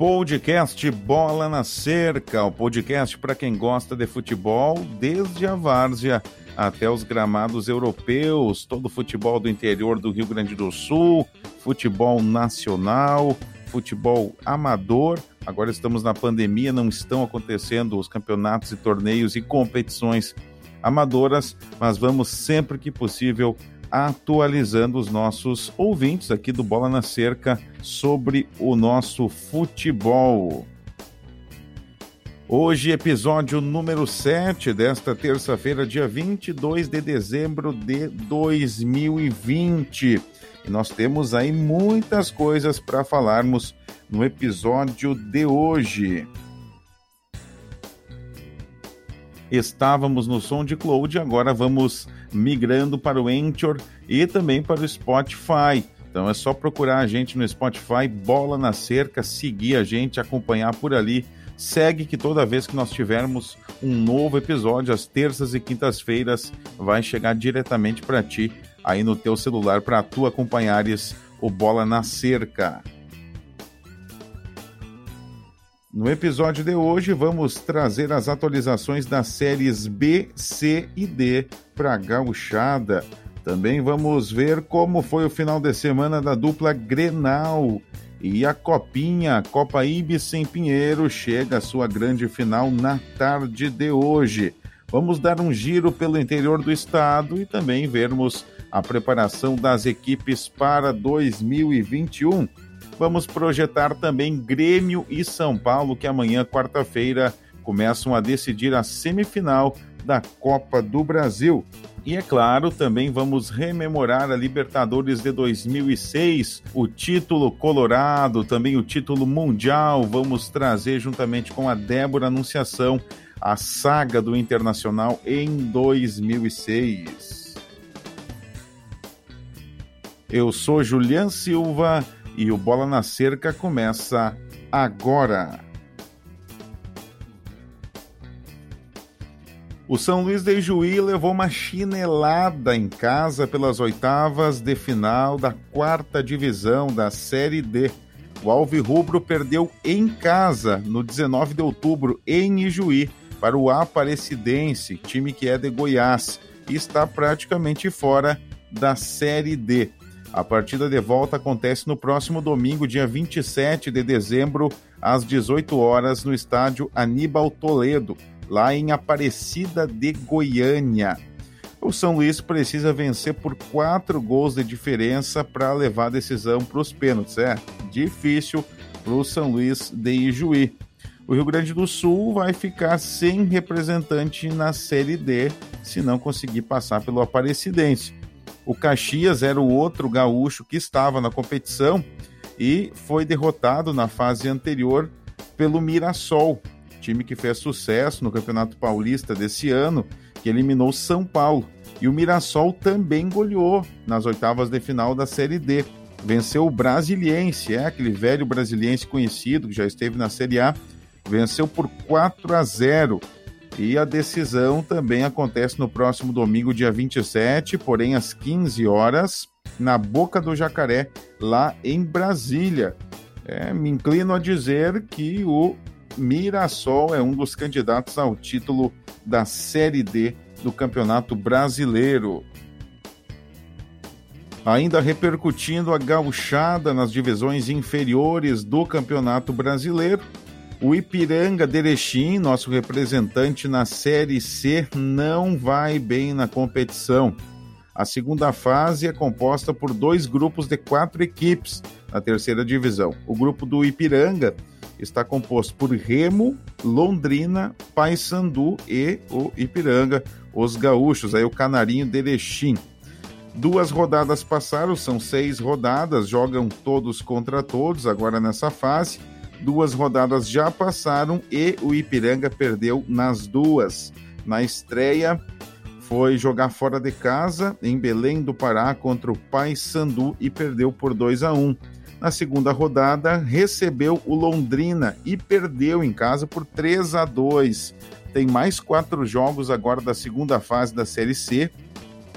Podcast Bola na Cerca, o podcast para quem gosta de futebol, desde a várzea até os gramados europeus, todo o futebol do interior do Rio Grande do Sul, futebol nacional, futebol amador. Agora estamos na pandemia, não estão acontecendo os campeonatos e torneios e competições amadoras, mas vamos sempre que possível atualizando os nossos ouvintes aqui do Bola na Cerca sobre o nosso futebol. Hoje, episódio número 7 desta terça-feira, dia 22 de dezembro de 2020. E nós temos aí muitas coisas para falarmos no episódio de hoje. Estávamos no som de Cloud, agora vamos migrando para o Anchor e também para o Spotify. Então é só procurar a gente no Spotify, bola na cerca, seguir a gente, acompanhar por ali. Segue que toda vez que nós tivermos um novo episódio, às terças e quintas-feiras, vai chegar diretamente para ti aí no teu celular para tu acompanhares o Bola na Cerca. No episódio de hoje, vamos trazer as atualizações das séries B, C e D para a gauchada. Também vamos ver como foi o final de semana da dupla Grenal. E a Copinha, Copa Ibis em Pinheiro, chega à sua grande final na tarde de hoje. Vamos dar um giro pelo interior do estado e também vermos a preparação das equipes para 2021 vamos projetar também Grêmio e São Paulo, que amanhã, quarta-feira, começam a decidir a semifinal da Copa do Brasil. E é claro, também vamos rememorar a Libertadores de 2006, o título colorado, também o título mundial. Vamos trazer juntamente com a Débora Anunciação a saga do Internacional em 2006. Eu sou Julian Silva e o Bola na Cerca começa agora. O São Luís de Juí levou uma chinelada em casa pelas oitavas de final da quarta divisão da Série D. O Alvirrubro perdeu em casa no 19 de outubro em Ijuí para o Aparecidense, time que é de Goiás, e está praticamente fora da Série D. A partida de volta acontece no próximo domingo, dia 27 de dezembro, às 18 horas, no estádio Aníbal Toledo, lá em Aparecida de Goiânia. O São Luís precisa vencer por quatro gols de diferença para levar a decisão para os pênaltis. É difícil para o São Luís de Ijuí. O Rio Grande do Sul vai ficar sem representante na Série D se não conseguir passar pelo Aparecidense. O Caxias era o outro gaúcho que estava na competição e foi derrotado na fase anterior pelo Mirassol, time que fez sucesso no Campeonato Paulista desse ano, que eliminou São Paulo. E o Mirassol também goleou nas oitavas de final da Série D. Venceu o Brasiliense, é aquele velho brasiliense conhecido que já esteve na Série A. Venceu por 4 a 0 e a decisão também acontece no próximo domingo, dia 27, porém às 15 horas, na Boca do Jacaré, lá em Brasília. É, me inclino a dizer que o Mirassol é um dos candidatos ao título da Série D do Campeonato Brasileiro. Ainda repercutindo a gauchada nas divisões inferiores do Campeonato Brasileiro, o Ipiranga de nosso representante na Série C, não vai bem na competição. A segunda fase é composta por dois grupos de quatro equipes na terceira divisão. O grupo do Ipiranga está composto por Remo, Londrina, Paysandu e o Ipiranga, os gaúchos, aí o Canarinho de Erechim. Duas rodadas passaram, são seis rodadas, jogam todos contra todos agora nessa fase. Duas rodadas já passaram e o Ipiranga perdeu nas duas. Na estreia, foi jogar fora de casa em Belém do Pará contra o Paysandu e perdeu por 2 a 1. Na segunda rodada, recebeu o Londrina e perdeu em casa por 3 a 2. Tem mais quatro jogos agora da segunda fase da Série C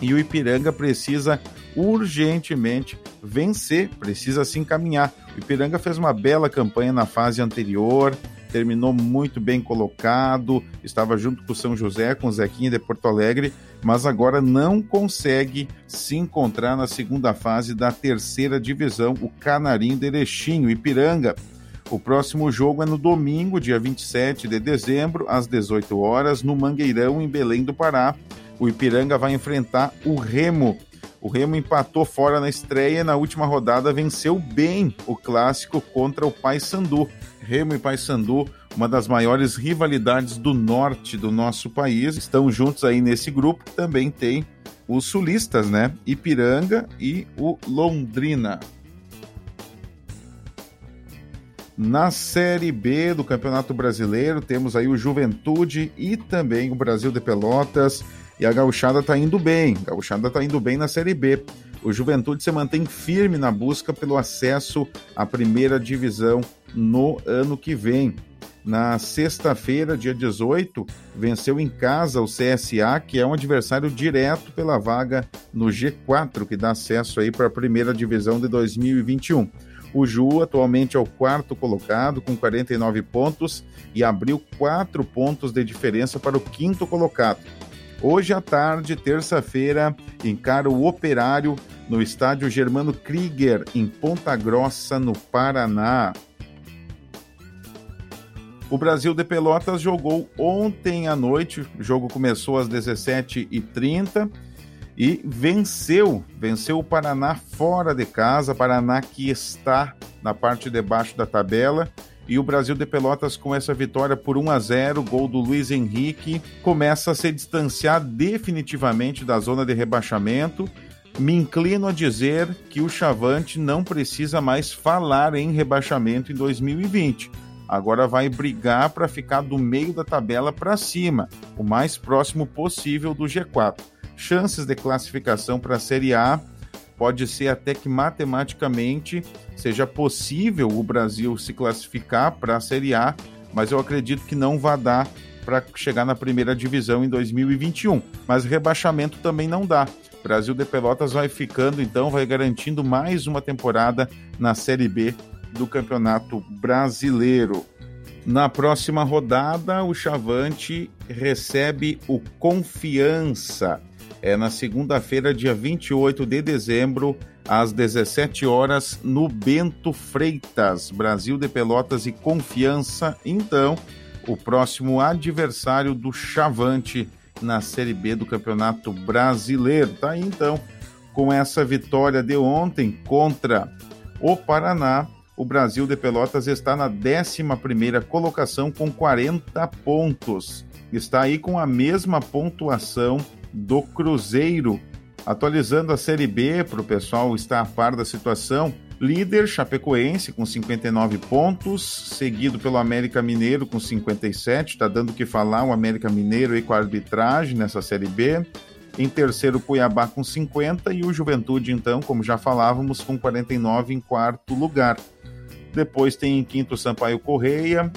e o Ipiranga precisa urgentemente vencer, precisa se encaminhar. O Ipiranga fez uma bela campanha na fase anterior, terminou muito bem colocado, estava junto com o São José, com o Zequinha de Porto Alegre, mas agora não consegue se encontrar na segunda fase da terceira divisão, o Canarim de Erechim, o Ipiranga. O próximo jogo é no domingo, dia 27 de dezembro, às 18 horas, no Mangueirão, em Belém do Pará. O Ipiranga vai enfrentar o Remo. O Remo empatou fora na estreia e na última rodada venceu bem o clássico contra o Paysandu. Remo e Paysandu, uma das maiores rivalidades do norte do nosso país, estão juntos aí nesse grupo. Também tem os sulistas, né? Ipiranga e o Londrina. Na Série B do Campeonato Brasileiro, temos aí o Juventude e também o Brasil de Pelotas. E a gauchada está indo bem, a gauchada está indo bem na Série B. O Juventude se mantém firme na busca pelo acesso à primeira divisão no ano que vem. Na sexta-feira, dia 18, venceu em casa o CSA, que é um adversário direto pela vaga no G4, que dá acesso aí para a primeira divisão de 2021. O Ju atualmente é o quarto colocado com 49 pontos e abriu quatro pontos de diferença para o quinto colocado. Hoje à tarde, terça-feira, encara o Operário no estádio Germano Krieger, em Ponta Grossa, no Paraná. O Brasil de Pelotas jogou ontem à noite, o jogo começou às 17h30 e venceu, venceu o Paraná fora de casa, Paraná que está na parte de baixo da tabela. E o Brasil de Pelotas, com essa vitória por 1 a 0, gol do Luiz Henrique, começa a se distanciar definitivamente da zona de rebaixamento. Me inclino a dizer que o Chavante não precisa mais falar em rebaixamento em 2020 agora vai brigar para ficar do meio da tabela para cima, o mais próximo possível do G4. Chances de classificação para a Série A pode ser até que matematicamente seja possível o Brasil se classificar para a Série A, mas eu acredito que não vai dar para chegar na primeira divisão em 2021. Mas rebaixamento também não dá. Brasil de Pelotas vai ficando, então, vai garantindo mais uma temporada na Série B do Campeonato Brasileiro. Na próxima rodada, o Chavante recebe o Confiança. É na segunda-feira, dia 28 de dezembro, às 17 horas, no Bento Freitas, Brasil de Pelotas e Confiança. Então, o próximo adversário do Chavante na Série B do Campeonato Brasileiro. Tá aí, então, com essa vitória de ontem contra o Paraná, o Brasil de Pelotas está na 11 colocação com 40 pontos. Está aí com a mesma pontuação do Cruzeiro. Atualizando a Série B para o pessoal estar a par da situação, líder Chapecoense com 59 pontos, seguido pelo América Mineiro com 57, está dando o que falar o América Mineiro aí com a arbitragem nessa Série B. Em terceiro, Cuiabá com 50 e o Juventude, então, como já falávamos, com 49 em quarto lugar. Depois tem em quinto Sampaio Correia,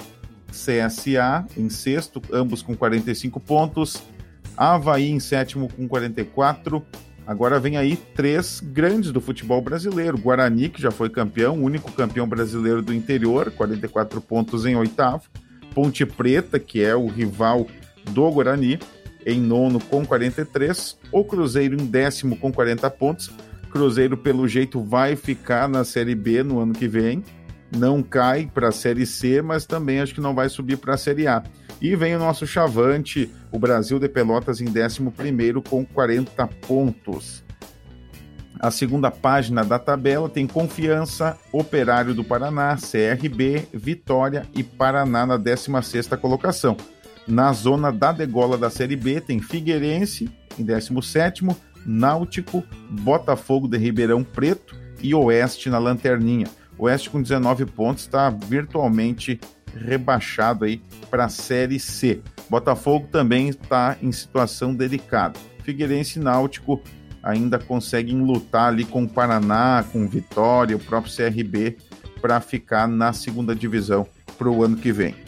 CSA em sexto, ambos com 45 pontos. Havaí em sétimo com 44. Agora vem aí três grandes do futebol brasileiro. Guarani, que já foi campeão, único campeão brasileiro do interior, 44 pontos em oitavo. Ponte Preta, que é o rival do Guarani, em nono com 43. O Cruzeiro em décimo com 40 pontos. Cruzeiro, pelo jeito, vai ficar na Série B no ano que vem não cai para a Série C, mas também acho que não vai subir para a Série A. E vem o nosso chavante, o Brasil de Pelotas em 11 com 40 pontos. A segunda página da tabela tem Confiança, Operário do Paraná, CRB, Vitória e Paraná na 16ª colocação. Na zona da degola da Série B tem Figueirense em 17º, Náutico, Botafogo de Ribeirão Preto e Oeste na lanterninha. O Oeste com 19 pontos está virtualmente rebaixado aí para a Série C. Botafogo também está em situação delicada. Figueirense e Náutico ainda conseguem lutar ali com o Paraná, com Vitória, o próprio CRB para ficar na segunda divisão para o ano que vem.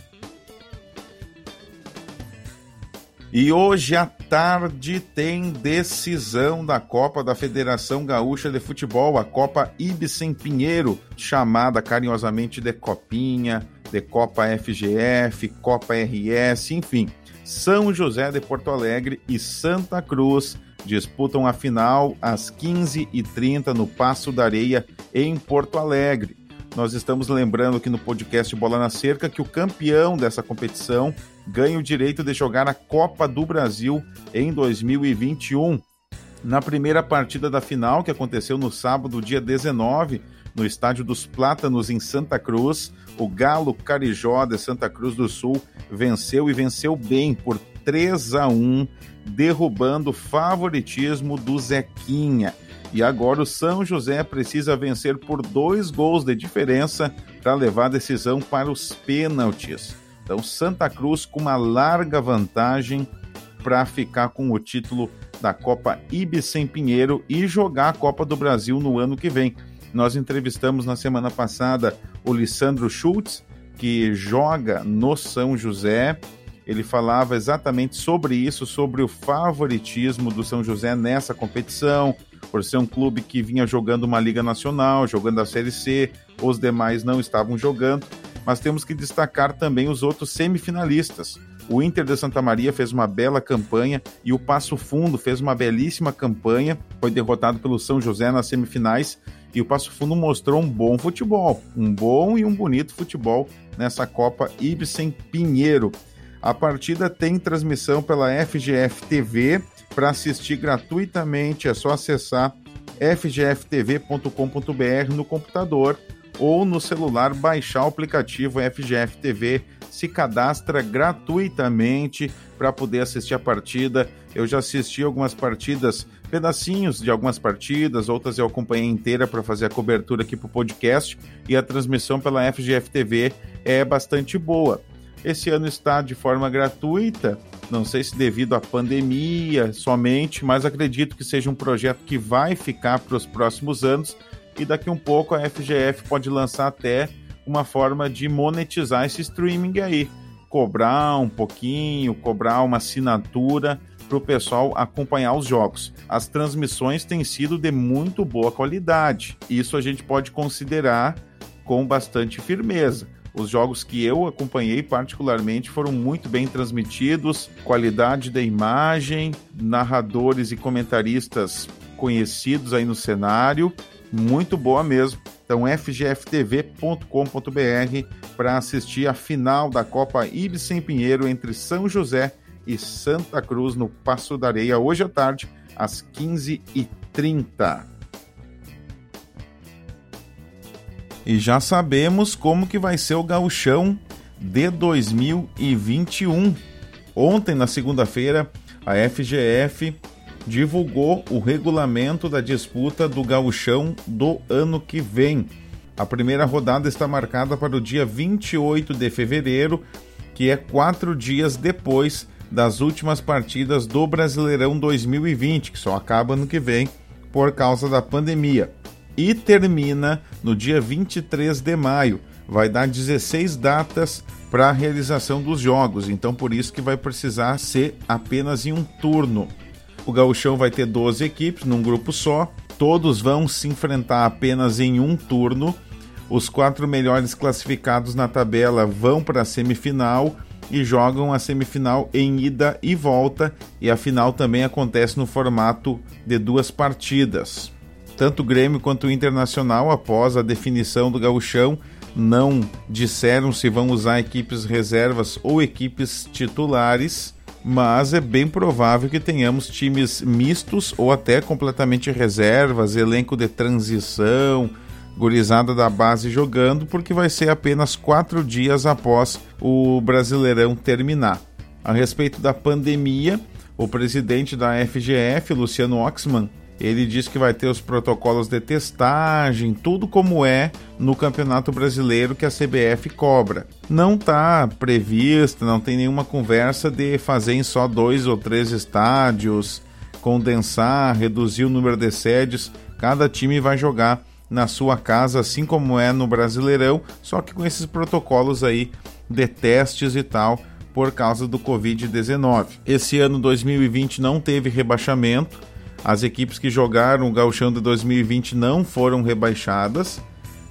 E hoje à tarde tem decisão da Copa da Federação Gaúcha de Futebol, a Copa Ibsen Pinheiro, chamada carinhosamente de Copinha, de Copa FGF, Copa RS, enfim. São José de Porto Alegre e Santa Cruz disputam a final às 15h30 no Passo da Areia, em Porto Alegre. Nós estamos lembrando aqui no podcast Bola na Cerca que o campeão dessa competição ganha o direito de jogar a Copa do Brasil em 2021. Na primeira partida da final, que aconteceu no sábado, dia 19, no Estádio dos Plátanos, em Santa Cruz, o Galo Carijó de Santa Cruz do Sul venceu e venceu bem por 3 a 1, derrubando o favoritismo do Zequinha. E agora o São José precisa vencer por dois gols de diferença para levar a decisão para os pênaltis. Então, Santa Cruz com uma larga vantagem para ficar com o título da Copa Ibsen Pinheiro e jogar a Copa do Brasil no ano que vem. Nós entrevistamos na semana passada o Lissandro Schultz, que joga no São José. Ele falava exatamente sobre isso, sobre o favoritismo do São José nessa competição, por ser um clube que vinha jogando uma Liga Nacional, jogando a Série C, os demais não estavam jogando, mas temos que destacar também os outros semifinalistas. O Inter de Santa Maria fez uma bela campanha e o Passo Fundo fez uma belíssima campanha, foi derrotado pelo São José nas semifinais e o Passo Fundo mostrou um bom futebol, um bom e um bonito futebol nessa Copa Ibsen Pinheiro. A partida tem transmissão pela FGF TV para assistir gratuitamente, é só acessar fgftv.com.br no computador ou no celular baixar o aplicativo FGF TV, se cadastra gratuitamente para poder assistir a partida. Eu já assisti algumas partidas, pedacinhos de algumas partidas, outras eu acompanhei inteira para fazer a cobertura aqui para o podcast e a transmissão pela FGF TV é bastante boa. Esse ano está de forma gratuita, não sei se devido à pandemia somente, mas acredito que seja um projeto que vai ficar para os próximos anos e daqui um pouco a FGF pode lançar até uma forma de monetizar esse streaming aí, cobrar um pouquinho, cobrar uma assinatura para o pessoal acompanhar os jogos. As transmissões têm sido de muito boa qualidade. Isso a gente pode considerar com bastante firmeza. Os jogos que eu acompanhei particularmente foram muito bem transmitidos, qualidade da imagem, narradores e comentaristas conhecidos aí no cenário, muito boa mesmo. Então fgftv.com.br para assistir a final da Copa Ibsen Pinheiro entre São José e Santa Cruz no Passo da Areia hoje à tarde às 15h30. E já sabemos como que vai ser o gauchão de 2021. Ontem, na segunda-feira, a FGF divulgou o regulamento da disputa do gauchão do ano que vem. A primeira rodada está marcada para o dia 28 de fevereiro, que é quatro dias depois das últimas partidas do Brasileirão 2020, que só acaba ano que vem por causa da pandemia e termina no dia 23 de maio. Vai dar 16 datas para a realização dos jogos, então por isso que vai precisar ser apenas em um turno. O gauchão vai ter 12 equipes num grupo só, todos vão se enfrentar apenas em um turno. Os quatro melhores classificados na tabela vão para a semifinal e jogam a semifinal em ida e volta, e a final também acontece no formato de duas partidas. Tanto o Grêmio quanto o Internacional, após a definição do gauchão, não disseram se vão usar equipes reservas ou equipes titulares, mas é bem provável que tenhamos times mistos ou até completamente reservas, elenco de transição, gurizada da base jogando, porque vai ser apenas quatro dias após o Brasileirão terminar. A respeito da pandemia, o presidente da FGF, Luciano Oxman, ele diz que vai ter os protocolos de testagem, tudo como é no Campeonato Brasileiro que a CBF cobra. Não está prevista, não tem nenhuma conversa de fazer em só dois ou três estádios, condensar, reduzir o número de sedes. Cada time vai jogar na sua casa, assim como é no Brasileirão, só que com esses protocolos aí de testes e tal, por causa do Covid-19. Esse ano 2020 não teve rebaixamento. As equipes que jogaram o Gauchão de 2020 não foram rebaixadas,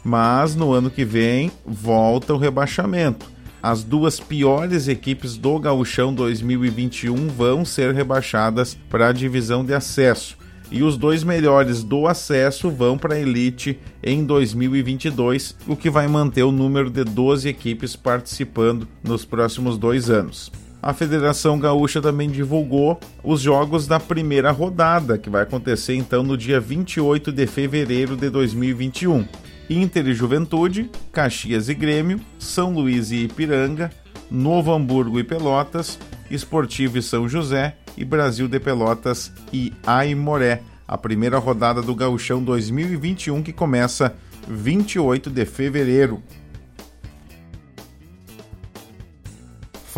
mas no ano que vem volta o rebaixamento. As duas piores equipes do Gauchão 2021 vão ser rebaixadas para a divisão de acesso e os dois melhores do acesso vão para a Elite em 2022, o que vai manter o número de 12 equipes participando nos próximos dois anos. A Federação Gaúcha também divulgou os jogos da primeira rodada, que vai acontecer então no dia 28 de fevereiro de 2021. Inter e Juventude, Caxias e Grêmio, São Luís e Ipiranga, Novo Hamburgo e Pelotas, Esportivo e São José e Brasil de Pelotas e Aimoré. A primeira rodada do Gauchão 2021 que começa 28 de fevereiro.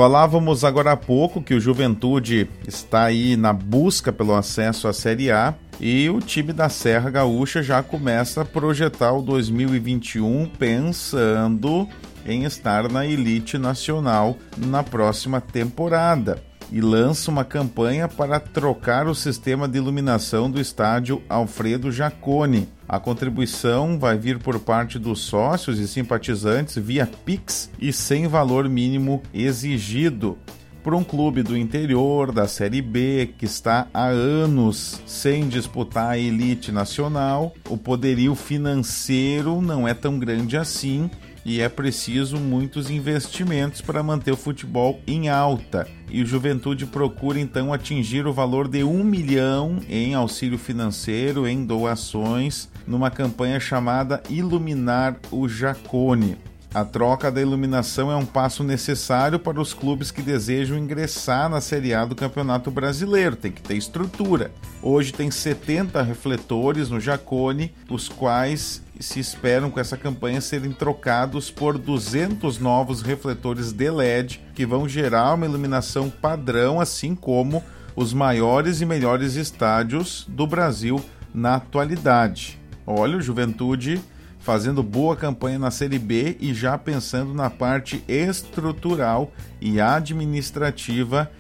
Falávamos agora há pouco que o Juventude está aí na busca pelo acesso à Série A e o time da Serra Gaúcha já começa a projetar o 2021 pensando em estar na elite nacional na próxima temporada e lança uma campanha para trocar o sistema de iluminação do estádio Alfredo Jacone. A contribuição vai vir por parte dos sócios e simpatizantes via Pix e sem valor mínimo exigido. Para um clube do interior da Série B que está há anos sem disputar a elite nacional, o poderio financeiro não é tão grande assim e é preciso muitos investimentos para manter o futebol em alta. E o Juventude procura então atingir o valor de um milhão em auxílio financeiro, em doações, numa campanha chamada Iluminar o Jacone. A troca da iluminação é um passo necessário para os clubes que desejam ingressar na Série A do Campeonato Brasileiro. Tem que ter estrutura. Hoje tem 70 refletores no Jacone, os quais se esperam com essa campanha serem trocados por 200 novos refletores de LED que vão gerar uma iluminação padrão, assim como os maiores e melhores estádios do Brasil na atualidade. Olha, o Juventude fazendo boa campanha na Série B e já pensando na parte estrutural e administrativa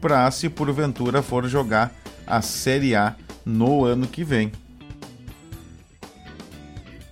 para se porventura for jogar a Série A no ano que vem.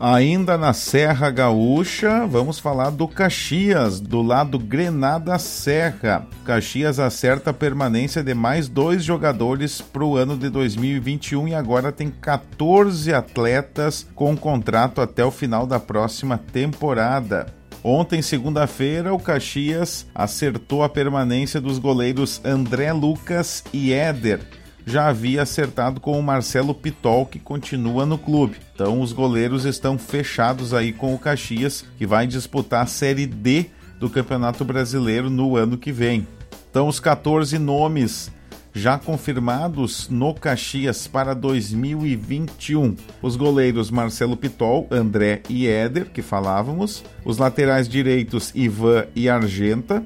Ainda na Serra Gaúcha, vamos falar do Caxias, do lado Grenada Serra. Caxias acerta a permanência de mais dois jogadores para o ano de 2021 e agora tem 14 atletas com contrato até o final da próxima temporada. Ontem, segunda-feira, o Caxias acertou a permanência dos goleiros André Lucas e Éder já havia acertado com o Marcelo Pitol, que continua no clube. Então os goleiros estão fechados aí com o Caxias, que vai disputar a Série D do Campeonato Brasileiro no ano que vem. Então os 14 nomes já confirmados no Caxias para 2021. Os goleiros Marcelo Pitol, André e Éder, que falávamos, os laterais direitos Ivan e Argenta,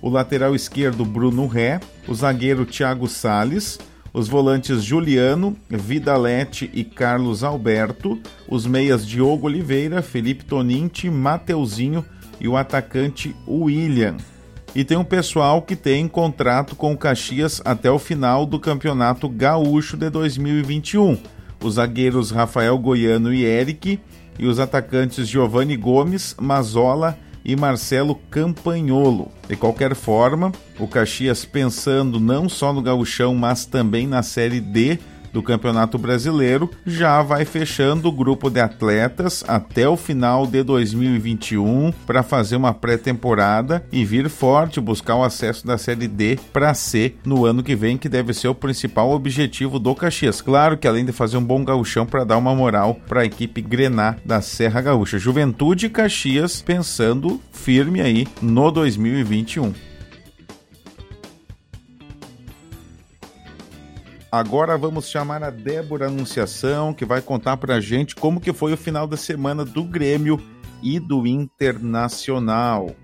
o lateral esquerdo Bruno Ré, o zagueiro Thiago Sales, os volantes Juliano, Vidalete e Carlos Alberto, os meias Diogo Oliveira, Felipe Toninti, Mateuzinho e o atacante William. E tem um pessoal que tem contrato com o Caxias até o final do Campeonato Gaúcho de 2021. Os zagueiros Rafael Goiano e Eric e os atacantes Giovanni Gomes, Mazola e e Marcelo Campagnolo. De qualquer forma, o Caxias pensando não só no gauchão, mas também na Série D do Campeonato Brasileiro, já vai fechando o grupo de atletas até o final de 2021 para fazer uma pré-temporada e vir forte buscar o acesso da Série D para C no ano que vem, que deve ser o principal objetivo do Caxias. Claro que além de fazer um bom gauchão para dar uma moral para a equipe Grená da Serra Gaúcha. Juventude e Caxias pensando firme aí no 2021. Agora vamos chamar a Débora Anunciação, que vai contar pra gente como que foi o final da semana do Grêmio e do Internacional.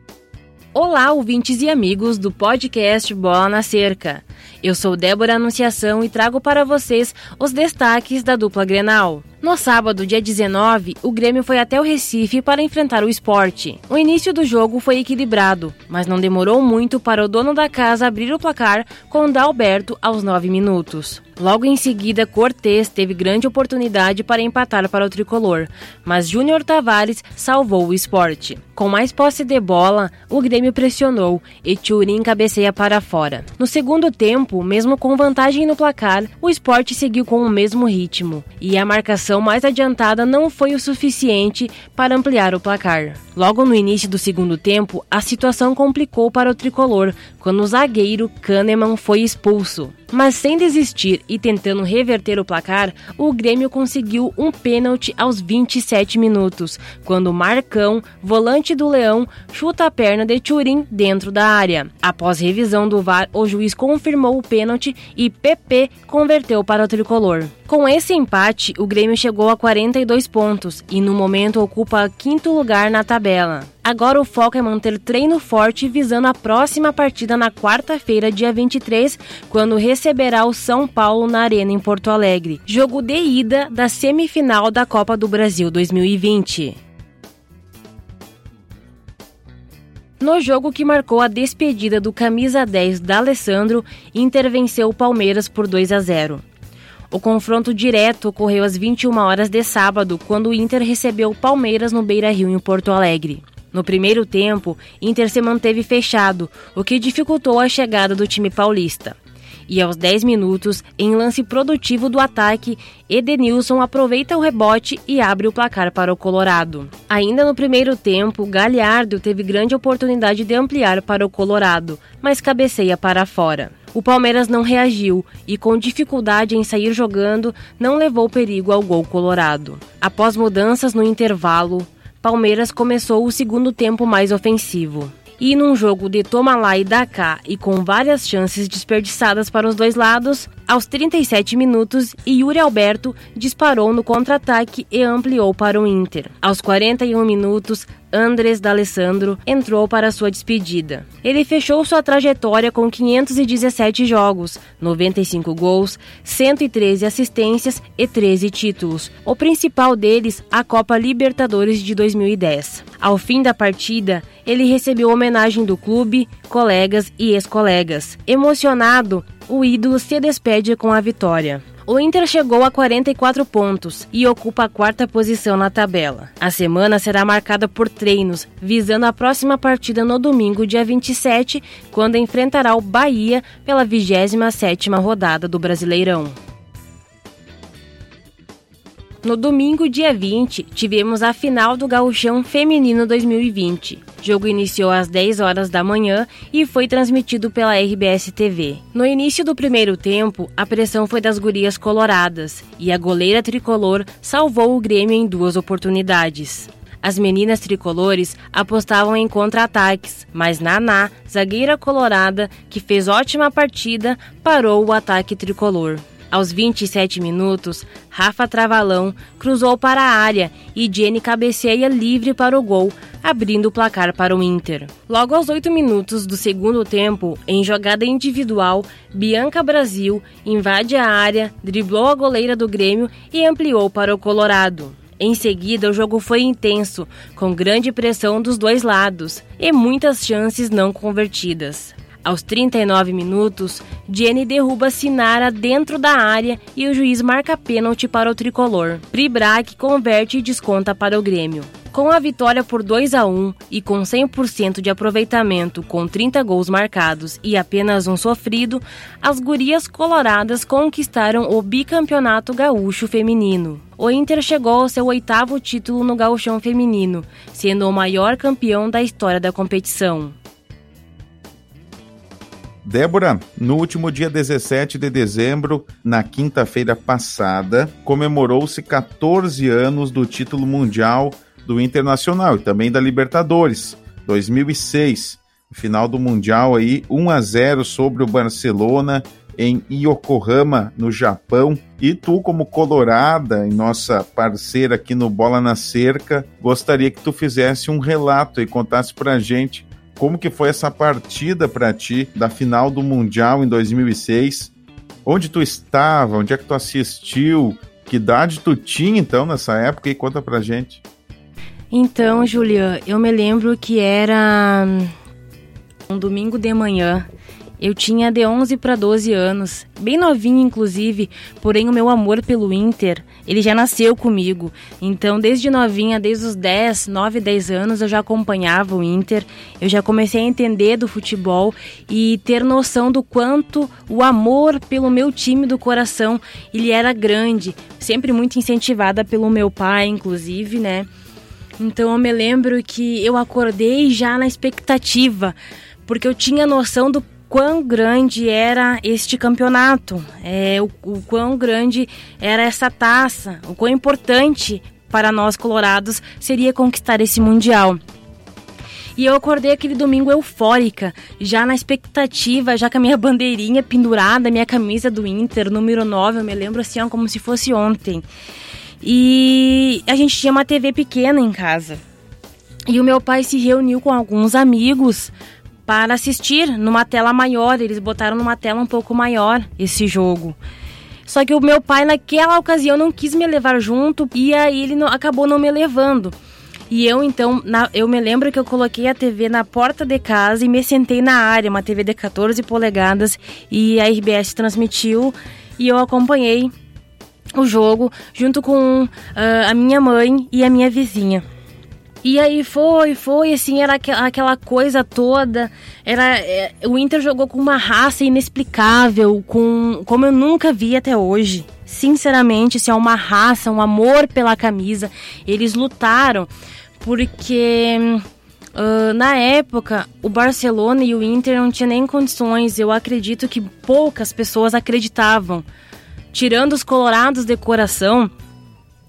Olá, ouvintes e amigos do podcast Bola na Cerca. Eu sou Débora Anunciação e trago para vocês os destaques da dupla Grenal. No sábado, dia 19, o Grêmio foi até o Recife para enfrentar o esporte. O início do jogo foi equilibrado, mas não demorou muito para o dono da casa abrir o placar com Dalberto aos 9 minutos. Logo em seguida, Cortes teve grande oportunidade para empatar para o tricolor, mas Júnior Tavares salvou o esporte. Com mais posse de bola, o Grêmio pressionou e Turin cabeceia para fora. No segundo tempo, mesmo com vantagem no placar, o esporte seguiu com o mesmo ritmo e a marcação mais adiantada não foi o suficiente para ampliar o placar. Logo no início do segundo tempo, a situação complicou para o tricolor quando o zagueiro Kahneman foi expulso. Mas sem desistir e tentando reverter o placar, o Grêmio conseguiu um pênalti aos 27 minutos, quando Marcão, volante do Leão, chuta a perna de Turim dentro da área. Após revisão do VAR, o juiz confirmou o pênalti e PP converteu para o tricolor. Com esse empate, o Grêmio chegou a 42 pontos e no momento ocupa quinto lugar na tabela. Agora o foco é manter treino forte visando a próxima partida na quarta-feira, dia 23, quando receberá o São Paulo na Arena em Porto Alegre. Jogo de ida da semifinal da Copa do Brasil 2020. No jogo que marcou a despedida do camisa 10 da Alessandro, Inter venceu o Palmeiras por 2 a 0. O confronto direto ocorreu às 21 horas de sábado, quando o Inter recebeu o Palmeiras no Beira-Rio em Porto Alegre. No primeiro tempo, Inter se manteve fechado, o que dificultou a chegada do time paulista. E aos 10 minutos, em lance produtivo do ataque, Edenilson aproveita o rebote e abre o placar para o Colorado. Ainda no primeiro tempo, Galhardo teve grande oportunidade de ampliar para o Colorado, mas cabeceia para fora. O Palmeiras não reagiu e, com dificuldade em sair jogando, não levou perigo ao gol colorado. Após mudanças no intervalo, Palmeiras começou o segundo tempo mais ofensivo. E num jogo de toma lá e dá cá e com várias chances desperdiçadas para os dois lados, aos 37 minutos, Yuri Alberto disparou no contra-ataque e ampliou para o Inter. Aos 41 minutos, Andres D'Alessandro entrou para sua despedida. Ele fechou sua trajetória com 517 jogos, 95 gols, 113 assistências e 13 títulos, o principal deles a Copa Libertadores de 2010. Ao fim da partida, ele recebeu homenagem do clube, colegas e ex-colegas. Emocionado, o ídolo se despede com a vitória. O Inter chegou a 44 pontos e ocupa a quarta posição na tabela. A semana será marcada por treinos, visando a próxima partida no domingo, dia 27, quando enfrentará o Bahia pela 27ª rodada do Brasileirão. No domingo, dia 20, tivemos a final do Gauchão Feminino 2020. O jogo iniciou às 10 horas da manhã e foi transmitido pela RBS TV. No início do primeiro tempo, a pressão foi das gurias coloradas e a goleira tricolor salvou o Grêmio em duas oportunidades. As meninas tricolores apostavam em contra-ataques, mas Naná, zagueira colorada, que fez ótima partida, parou o ataque tricolor. Aos 27 minutos, Rafa Travalão cruzou para a área e Jenny cabeceia livre para o gol, abrindo o placar para o Inter. Logo aos 8 minutos do segundo tempo, em jogada individual, Bianca Brasil invade a área, driblou a goleira do Grêmio e ampliou para o Colorado. Em seguida, o jogo foi intenso, com grande pressão dos dois lados e muitas chances não convertidas. Aos 39 minutos, Jenny derruba Sinara dentro da área e o juiz marca pênalti para o tricolor. Pribrac converte e desconta para o Grêmio. Com a vitória por 2 a 1 e com 100% de aproveitamento, com 30 gols marcados e apenas um sofrido, as gurias coloradas conquistaram o bicampeonato gaúcho feminino. O Inter chegou ao seu oitavo título no gauchão feminino, sendo o maior campeão da história da competição. Débora, no último dia 17 de dezembro, na quinta-feira passada, comemorou-se 14 anos do título mundial do Internacional e também da Libertadores, 2006. Final do Mundial aí, 1 a 0 sobre o Barcelona em Yokohama, no Japão. E tu, como colorada e nossa parceira aqui no Bola na Cerca, gostaria que tu fizesse um relato e contasse pra gente como que foi essa partida para ti da final do Mundial em 2006? Onde tu estava? Onde é que tu assistiu? Que idade tu tinha então nessa época e conta pra gente. Então, Julian, eu me lembro que era um domingo de manhã. Eu tinha de 11 para 12 anos, bem novinha inclusive, porém o meu amor pelo Inter, ele já nasceu comigo. Então, desde novinha, desde os 10, 9, 10 anos, eu já acompanhava o Inter. Eu já comecei a entender do futebol e ter noção do quanto o amor pelo meu time do coração, ele era grande, sempre muito incentivada pelo meu pai, inclusive, né? Então, eu me lembro que eu acordei já na expectativa, porque eu tinha noção do quão grande era este campeonato, é, o, o quão grande era essa taça, o quão importante para nós colorados seria conquistar esse mundial. E eu acordei aquele domingo eufórica, já na expectativa, já com a minha bandeirinha pendurada, minha camisa do Inter, número 9, eu me lembro assim, ó, como se fosse ontem. E a gente tinha uma TV pequena em casa. E o meu pai se reuniu com alguns amigos para assistir numa tela maior. Eles botaram numa tela um pouco maior esse jogo. Só que o meu pai, naquela ocasião, não quis me levar junto e aí ele não, acabou não me levando. E eu, então, na, eu me lembro que eu coloquei a TV na porta de casa e me sentei na área, uma TV de 14 polegadas, e a RBS transmitiu e eu acompanhei o jogo junto com uh, a minha mãe e a minha vizinha. E aí foi, foi, assim, era aquela coisa toda. Era é, o Inter jogou com uma raça inexplicável, com como eu nunca vi até hoje. Sinceramente, assim, é uma raça, um amor pela camisa. Eles lutaram porque uh, na época o Barcelona e o Inter não tinham nem condições. Eu acredito que poucas pessoas acreditavam. Tirando os colorados de coração,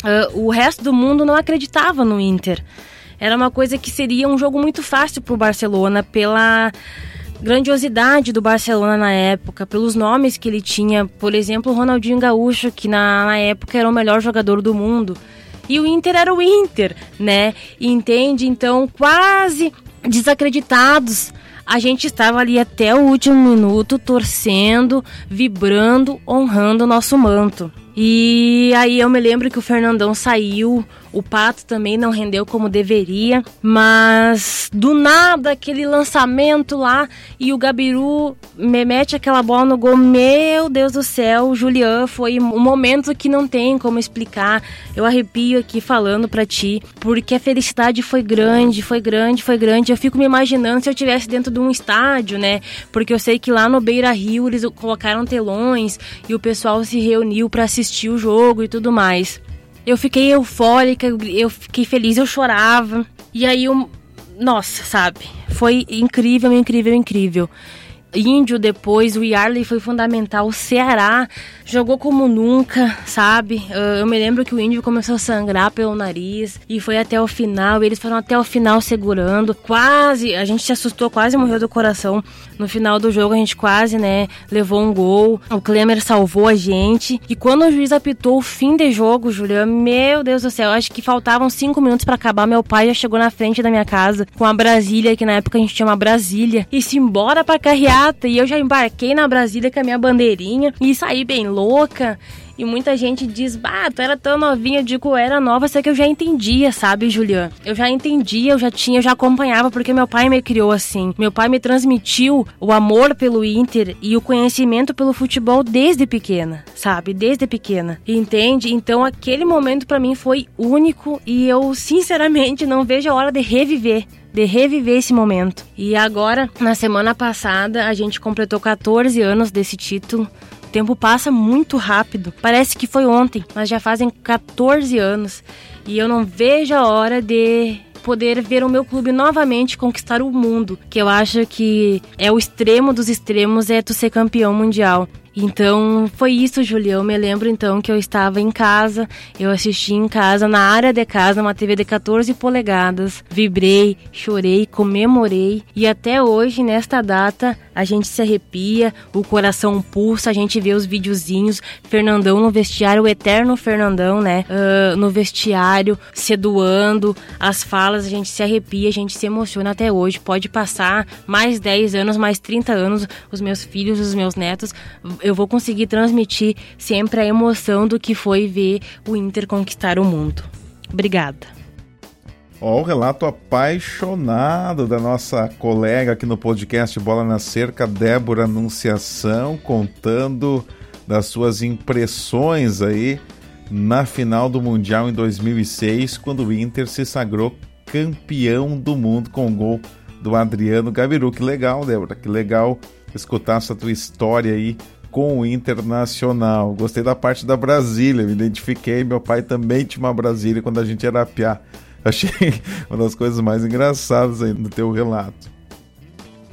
uh, o resto do mundo não acreditava no Inter era uma coisa que seria um jogo muito fácil para o Barcelona pela grandiosidade do Barcelona na época, pelos nomes que ele tinha, por exemplo, Ronaldinho Gaúcho, que na, na época era o melhor jogador do mundo. E o Inter era o Inter, né? entende? Então, quase desacreditados a gente estava ali até o último minuto torcendo, vibrando, honrando o nosso manto. E aí eu me lembro que o Fernandão saiu, o Pato também não rendeu como deveria, mas do nada aquele lançamento lá e o Gabiru me mete aquela bola no gol. Meu Deus do céu, Julian foi um momento que não tem como explicar. Eu arrepio aqui falando para ti, porque a felicidade foi grande, foi grande, foi grande. Eu fico me imaginando se eu estivesse dentro de um estádio, né? Porque eu sei que lá no Beira Rio eles colocaram telões e o pessoal se reuniu para assistir o jogo e tudo mais. Eu fiquei eufórica, eu fiquei feliz, eu chorava. E aí, eu, nossa, sabe? Foi incrível, incrível, incrível. Índio depois, o Yarley foi fundamental. O Ceará jogou como nunca, sabe? Eu me lembro que o Índio começou a sangrar pelo nariz e foi até o final. Eles foram até o final segurando. Quase, a gente se assustou, quase morreu do coração. No final do jogo, a gente quase, né, levou um gol. O Klemer salvou a gente. E quando o juiz apitou o fim de jogo, Juliana, meu Deus do céu, acho que faltavam cinco minutos para acabar. Meu pai já chegou na frente da minha casa com a Brasília, que na época a gente tinha uma Brasília, e se embora pra E eu já embarquei na Brasília com a minha bandeirinha e saí bem louca. E muita gente diz, bah, tu era tão novinha. Eu digo, era nova, só que eu já entendia, sabe, Julian? Eu já entendia, eu já tinha, eu já acompanhava, porque meu pai me criou assim. Meu pai me transmitiu o amor pelo Inter e o conhecimento pelo futebol desde pequena, sabe? Desde pequena. Entende? Então aquele momento para mim foi único e eu, sinceramente, não vejo a hora de reviver de reviver esse momento. E agora, na semana passada, a gente completou 14 anos desse título. O tempo passa muito rápido. Parece que foi ontem, mas já fazem 14 anos. E eu não vejo a hora de poder ver o meu clube novamente conquistar o mundo, que eu acho que é o extremo dos extremos é tu ser campeão mundial. Então foi isso, Julião. Me lembro então que eu estava em casa, eu assisti em casa, na área de casa, uma TV de 14 polegadas. Vibrei, chorei, comemorei e até hoje, nesta data, a gente se arrepia, o coração pulsa, a gente vê os videozinhos. Fernandão no vestiário, o eterno Fernandão, né? Uh, no vestiário, se doando, as falas, a gente se arrepia, a gente se emociona até hoje. Pode passar mais 10 anos, mais 30 anos, os meus filhos, os meus netos eu vou conseguir transmitir sempre a emoção do que foi ver o Inter conquistar o mundo. Obrigada. Ó, o relato apaixonado da nossa colega aqui no podcast Bola na Cerca, Débora Anunciação, contando das suas impressões aí na final do Mundial em 2006, quando o Inter se sagrou campeão do mundo com o gol do Adriano Gabiru. Que legal, Débora, que legal escutar essa tua história aí com o Internacional. Gostei da parte da Brasília, me identifiquei. Meu pai também tinha uma Brasília quando a gente era piá. Achei uma das coisas mais engraçadas aí no teu relato.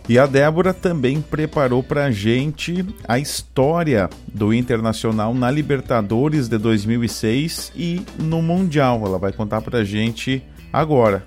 E a Débora também preparou para a gente a história do Internacional na Libertadores de 2006 e no Mundial. Ela vai contar para a gente agora.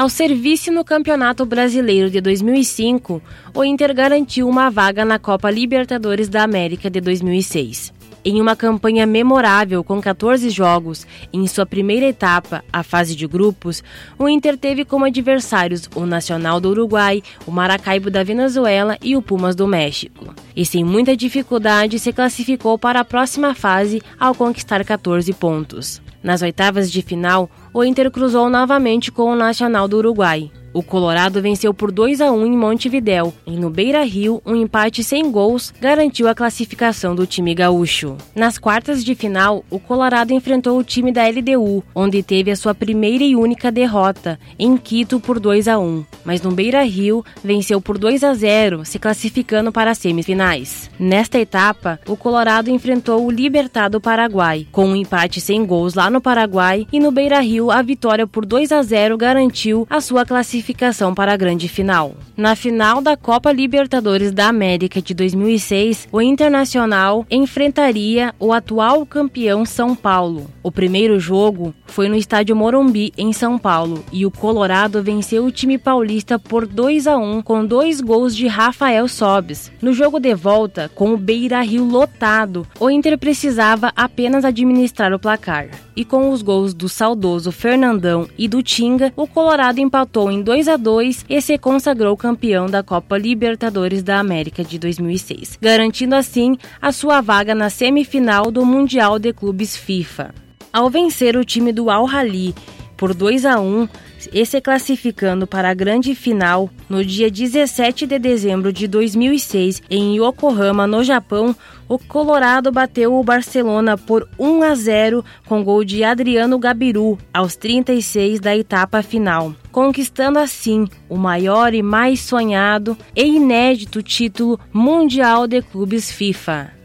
Ao serviço no Campeonato Brasileiro de 2005, o Inter garantiu uma vaga na Copa Libertadores da América de 2006. Em uma campanha memorável com 14 jogos, em sua primeira etapa, a fase de grupos, o Inter teve como adversários o Nacional do Uruguai, o Maracaibo da Venezuela e o Pumas do México. E sem muita dificuldade se classificou para a próxima fase ao conquistar 14 pontos. Nas oitavas de final, o Inter cruzou novamente com o Nacional do Uruguai. O Colorado venceu por 2 a 1 em Montevidéu e no Beira-Rio, um empate sem gols garantiu a classificação do time gaúcho. Nas quartas de final, o Colorado enfrentou o time da LDU, onde teve a sua primeira e única derrota, em Quito por 2 a 1, mas no Beira-Rio venceu por 2 a 0, se classificando para as semifinais. Nesta etapa, o Colorado enfrentou o Libertado Paraguai, com um empate sem gols lá no Paraguai e no Beira-Rio a vitória por 2 a 0 garantiu a sua classificação classificação para a grande final. Na final da Copa Libertadores da América de 2006, o Internacional enfrentaria o atual campeão São Paulo. O primeiro jogo foi no estádio Morumbi, em São Paulo, e o Colorado venceu o time paulista por 2 a 1 com dois gols de Rafael Sobes. No jogo de volta, com o Beira Rio lotado, o Inter precisava apenas administrar o placar. E com os gols do saudoso Fernandão e do Tinga, o Colorado empatou em 2 a 2 e se consagrou campeão da Copa Libertadores da América de 2006, garantindo assim a sua vaga na semifinal do Mundial de Clubes FIFA. Ao vencer o time do Al Ahly por 2 a 1 e se classificando para a grande final no dia 17 de dezembro de 2006 em Yokohama, no Japão, o Colorado bateu o Barcelona por 1 a 0 com gol de Adriano Gabiru aos 36 da etapa final, conquistando assim o maior e mais sonhado e inédito título mundial de clubes FIFA.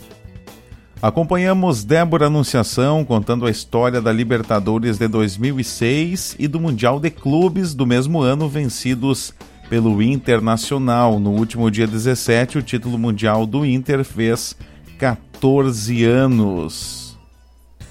Acompanhamos Débora Anunciação contando a história da Libertadores de 2006 e do Mundial de Clubes do mesmo ano vencidos pelo Internacional. No último dia 17, o título mundial do Inter fez 14 anos.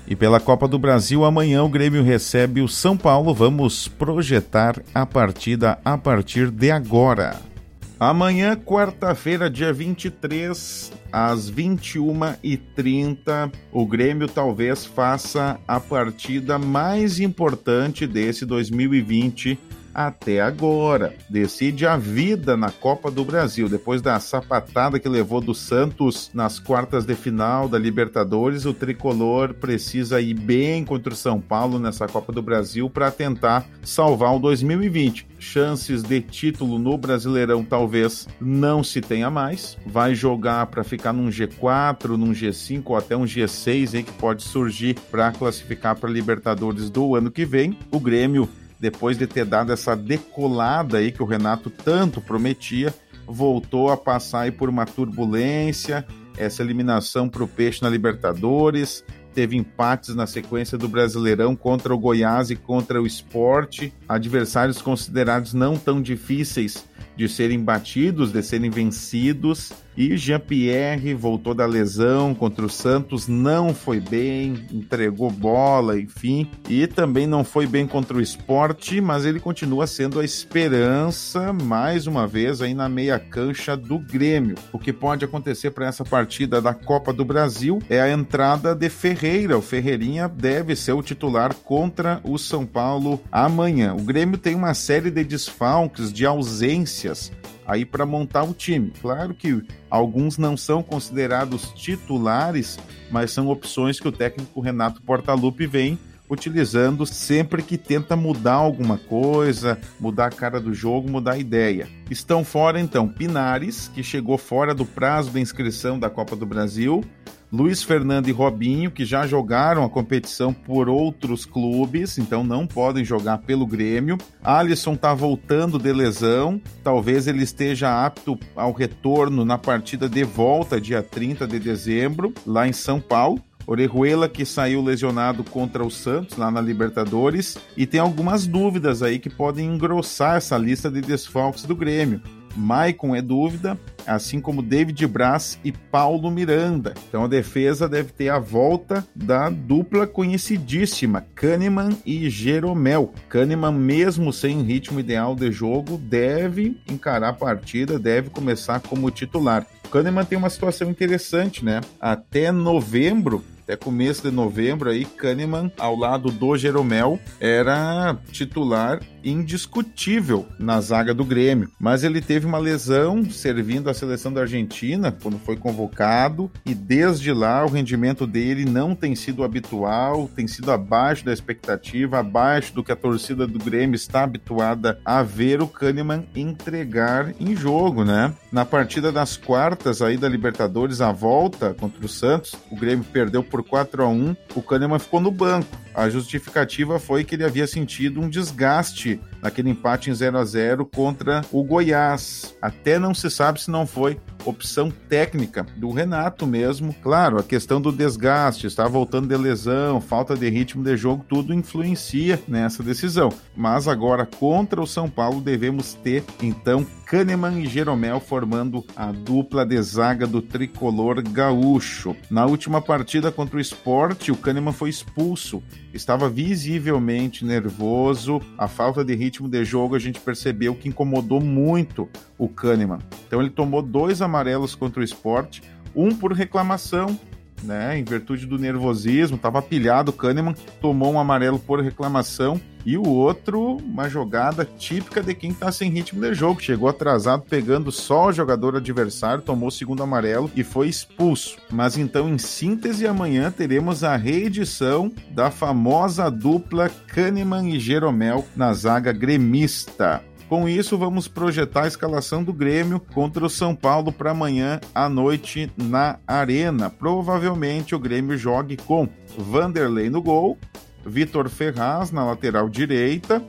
E pela Copa do Brasil, amanhã o Grêmio recebe o São Paulo. Vamos projetar a partida a partir de agora. Amanhã, quarta-feira, dia 23, às 21h30, o Grêmio talvez faça a partida mais importante desse 2020 até agora. Decide a vida na Copa do Brasil. Depois da sapatada que levou do Santos nas quartas de final da Libertadores, o tricolor precisa ir bem contra o São Paulo nessa Copa do Brasil para tentar salvar o 2020. Chances de título no Brasileirão talvez não se tenha mais. Vai jogar para ficar num G4, num G5 ou até um G6 aí que pode surgir para classificar para Libertadores do ano que vem. O Grêmio depois de ter dado essa decolada aí que o Renato tanto prometia, voltou a passar aí por uma turbulência, essa eliminação para o Peixe na Libertadores, teve empates na sequência do Brasileirão contra o Goiás e contra o Esporte, adversários considerados não tão difíceis de serem batidos, de serem vencidos. E Jean-Pierre voltou da lesão contra o Santos, não foi bem, entregou bola, enfim, e também não foi bem contra o esporte, mas ele continua sendo a esperança, mais uma vez, aí na meia cancha do Grêmio. O que pode acontecer para essa partida da Copa do Brasil é a entrada de Ferreira. O Ferreirinha deve ser o titular contra o São Paulo amanhã. O Grêmio tem uma série de desfalques, de ausências aí para montar o time. Claro que alguns não são considerados titulares, mas são opções que o técnico Renato Portaluppi vem utilizando sempre que tenta mudar alguma coisa, mudar a cara do jogo, mudar a ideia. Estão fora então Pinares, que chegou fora do prazo da inscrição da Copa do Brasil, Luiz Fernando e Robinho, que já jogaram a competição por outros clubes, então não podem jogar pelo Grêmio. Alisson está voltando de lesão, talvez ele esteja apto ao retorno na partida de volta, dia 30 de dezembro, lá em São Paulo. Orejuela que saiu lesionado contra o Santos lá na Libertadores e tem algumas dúvidas aí que podem engrossar essa lista de desfalques do Grêmio. Maicon é dúvida, assim como David Braz e Paulo Miranda. Então a defesa deve ter a volta da dupla conhecidíssima, Kahneman e Jeromel. Kahneman, mesmo sem ritmo ideal de jogo, deve encarar a partida, deve começar como titular. Kahneman tem uma situação interessante, né? Até novembro, até começo de novembro aí, Kahneman, ao lado do Jeromel, era titular indiscutível na zaga do Grêmio. Mas ele teve uma lesão servindo a seleção da Argentina quando foi convocado e desde lá o rendimento dele não tem sido habitual, tem sido abaixo da expectativa, abaixo do que a torcida do Grêmio está habituada a ver o Kahneman entregar em jogo, né? Na partida das quartas aí da Libertadores, a volta contra o Santos, o Grêmio perdeu por 4 a 1 o Kahneman ficou no banco. A justificativa foi que ele havia sentido um desgaste naquele empate em 0 a 0 contra o Goiás. Até não se sabe se não foi opção técnica do Renato mesmo. Claro, a questão do desgaste, está voltando de lesão, falta de ritmo de jogo, tudo influencia nessa decisão. Mas agora contra o São Paulo devemos ter então Kahneman e Jeromel formando a dupla de zaga do tricolor gaúcho. Na última partida contra o Sport, o Kahneman foi expulso. Estava visivelmente nervoso, a falta de ritmo de jogo a gente percebeu que incomodou muito o Kahneman. Então ele tomou dois amarelos contra o Sport, um por reclamação né, em virtude do nervosismo, estava pilhado, o Kahneman tomou um amarelo por reclamação e o outro, uma jogada típica de quem está sem ritmo de jogo. Chegou atrasado, pegando só o jogador adversário, tomou o segundo amarelo e foi expulso. Mas então, em síntese, amanhã teremos a reedição da famosa dupla Kahneman e Jeromel na zaga gremista. Com isso, vamos projetar a escalação do Grêmio contra o São Paulo para amanhã à noite na Arena. Provavelmente o Grêmio jogue com Vanderlei no gol, Vitor Ferraz na lateral direita,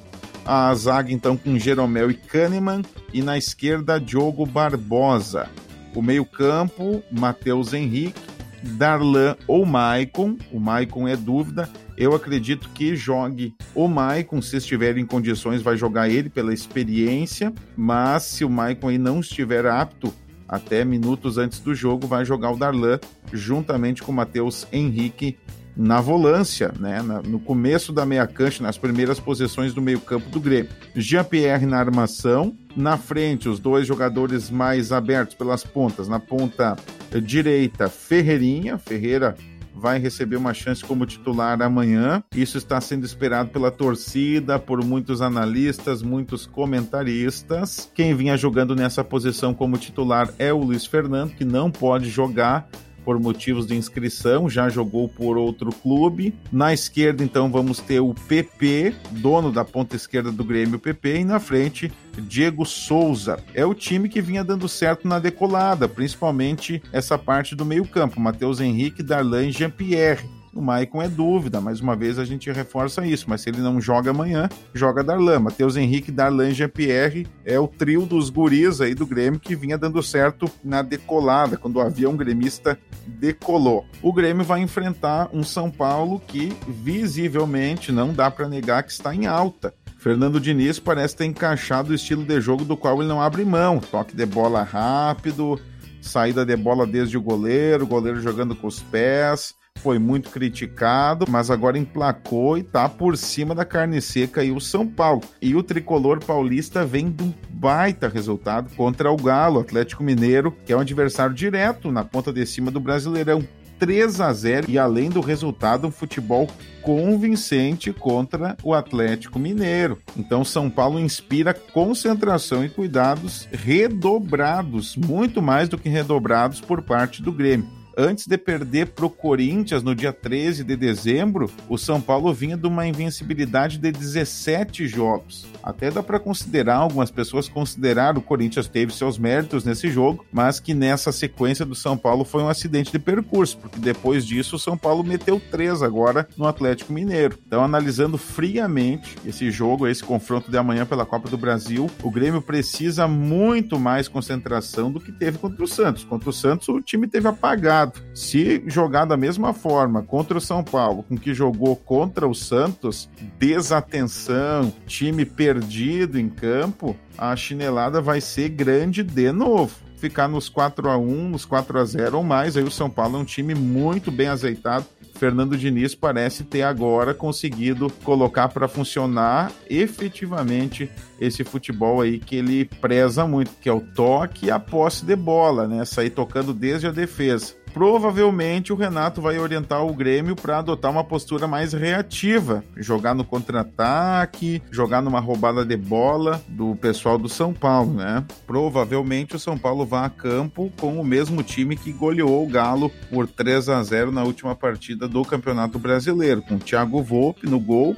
a zaga então com Jeromel e Kahneman e na esquerda Diogo Barbosa. O meio-campo, Matheus Henrique, Darlan ou Maicon. O Maicon é dúvida. Eu acredito que jogue o Maicon, se estiver em condições, vai jogar ele pela experiência, mas se o Maicon aí não estiver apto, até minutos antes do jogo, vai jogar o Darlan juntamente com o Matheus Henrique na volância, né, no começo da meia cancha, nas primeiras posições do meio-campo do Grêmio. Jean-Pierre na armação, na frente os dois jogadores mais abertos pelas pontas, na ponta direita Ferreirinha, Ferreira vai receber uma chance como titular amanhã. Isso está sendo esperado pela torcida, por muitos analistas, muitos comentaristas. Quem vinha jogando nessa posição como titular é o Luiz Fernando, que não pode jogar por motivos de inscrição, já jogou por outro clube. Na esquerda, então, vamos ter o PP, dono da ponta esquerda do Grêmio PP, e na frente, Diego Souza. É o time que vinha dando certo na decolada, principalmente essa parte do meio-campo, Matheus Henrique, Darlan e Jean-Pierre. O Maicon é dúvida, mais uma vez a gente reforça isso, mas se ele não joga amanhã, joga Darlan. Matheus Henrique, Darlan e Jean-Pierre é o trio dos guris aí do Grêmio que vinha dando certo na decolada, quando o avião gremista decolou. O Grêmio vai enfrentar um São Paulo que visivelmente não dá para negar que está em alta. Fernando Diniz parece ter encaixado o estilo de jogo do qual ele não abre mão. Toque de bola rápido, saída de bola desde o goleiro, goleiro jogando com os pés foi muito criticado, mas agora emplacou e tá por cima da carne seca e o São Paulo. E o tricolor paulista vem de um baita resultado contra o Galo, Atlético Mineiro, que é um adversário direto na ponta de cima do Brasileirão. 3 a 0 e além do resultado, um futebol convincente contra o Atlético Mineiro. Então São Paulo inspira concentração e cuidados redobrados, muito mais do que redobrados por parte do Grêmio antes de perder para o Corinthians no dia 13 de dezembro, o São Paulo vinha de uma invencibilidade de 17 jogos. Até dá para considerar, algumas pessoas consideraram o Corinthians teve seus méritos nesse jogo, mas que nessa sequência do São Paulo foi um acidente de percurso, porque depois disso o São Paulo meteu três agora no Atlético Mineiro. Então, analisando friamente esse jogo, esse confronto de amanhã pela Copa do Brasil, o Grêmio precisa muito mais concentração do que teve contra o Santos. Contra o Santos, o time teve apagado se jogar da mesma forma contra o São Paulo, com que jogou contra o Santos, desatenção, time perdido em campo, a chinelada vai ser grande de novo ficar nos 4 a 1 nos 4 a 0 ou mais. Aí o São Paulo é um time muito bem azeitado. Fernando Diniz parece ter agora conseguido colocar para funcionar efetivamente esse futebol aí que ele preza muito, que é o toque e a posse de bola, né? Sair tocando desde a defesa provavelmente o Renato vai orientar o Grêmio para adotar uma postura mais reativa, jogar no contra-ataque, jogar numa roubada de bola do pessoal do São Paulo, né? Provavelmente o São Paulo vai a campo com o mesmo time que goleou o Galo por 3 a 0 na última partida do Campeonato Brasileiro, com Thiago Volpe no gol,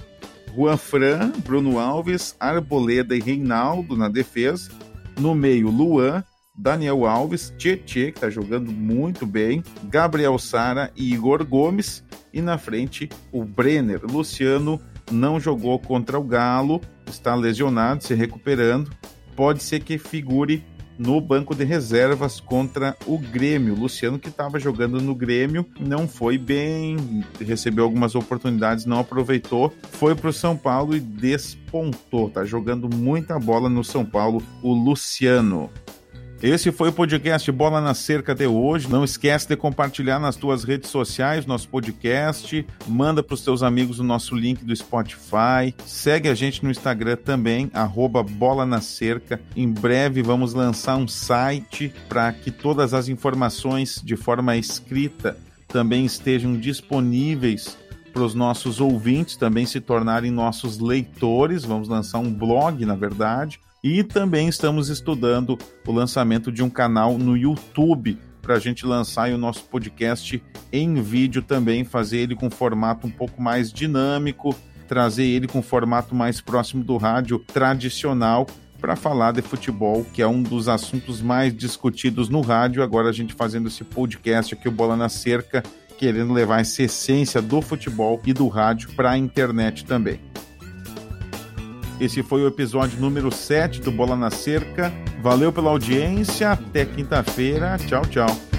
Juan Fran, Bruno Alves, Arboleda e Reinaldo na defesa, no meio Luan, Daniel Alves, Tietê, que está jogando muito bem, Gabriel Sara e Igor Gomes. E na frente, o Brenner. Luciano não jogou contra o Galo, está lesionado, se recuperando. Pode ser que figure no banco de reservas contra o Grêmio. Luciano, que estava jogando no Grêmio, não foi bem, recebeu algumas oportunidades, não aproveitou, foi para o São Paulo e despontou. Tá jogando muita bola no São Paulo, o Luciano. Esse foi o podcast Bola na Cerca de hoje. Não esquece de compartilhar nas tuas redes sociais nosso podcast. Manda para os teus amigos o nosso link do Spotify. Segue a gente no Instagram também, arroba Bola na Cerca. Em breve vamos lançar um site para que todas as informações de forma escrita também estejam disponíveis para os nossos ouvintes também se tornarem nossos leitores. Vamos lançar um blog, na verdade e também estamos estudando o lançamento de um canal no YouTube para a gente lançar o nosso podcast em vídeo também, fazer ele com formato um pouco mais dinâmico, trazer ele com formato mais próximo do rádio tradicional para falar de futebol, que é um dos assuntos mais discutidos no rádio. Agora a gente fazendo esse podcast aqui, o Bola na Cerca, querendo levar essa essência do futebol e do rádio para a internet também. Esse foi o episódio número 7 do Bola na Cerca. Valeu pela audiência. Até quinta-feira. Tchau, tchau.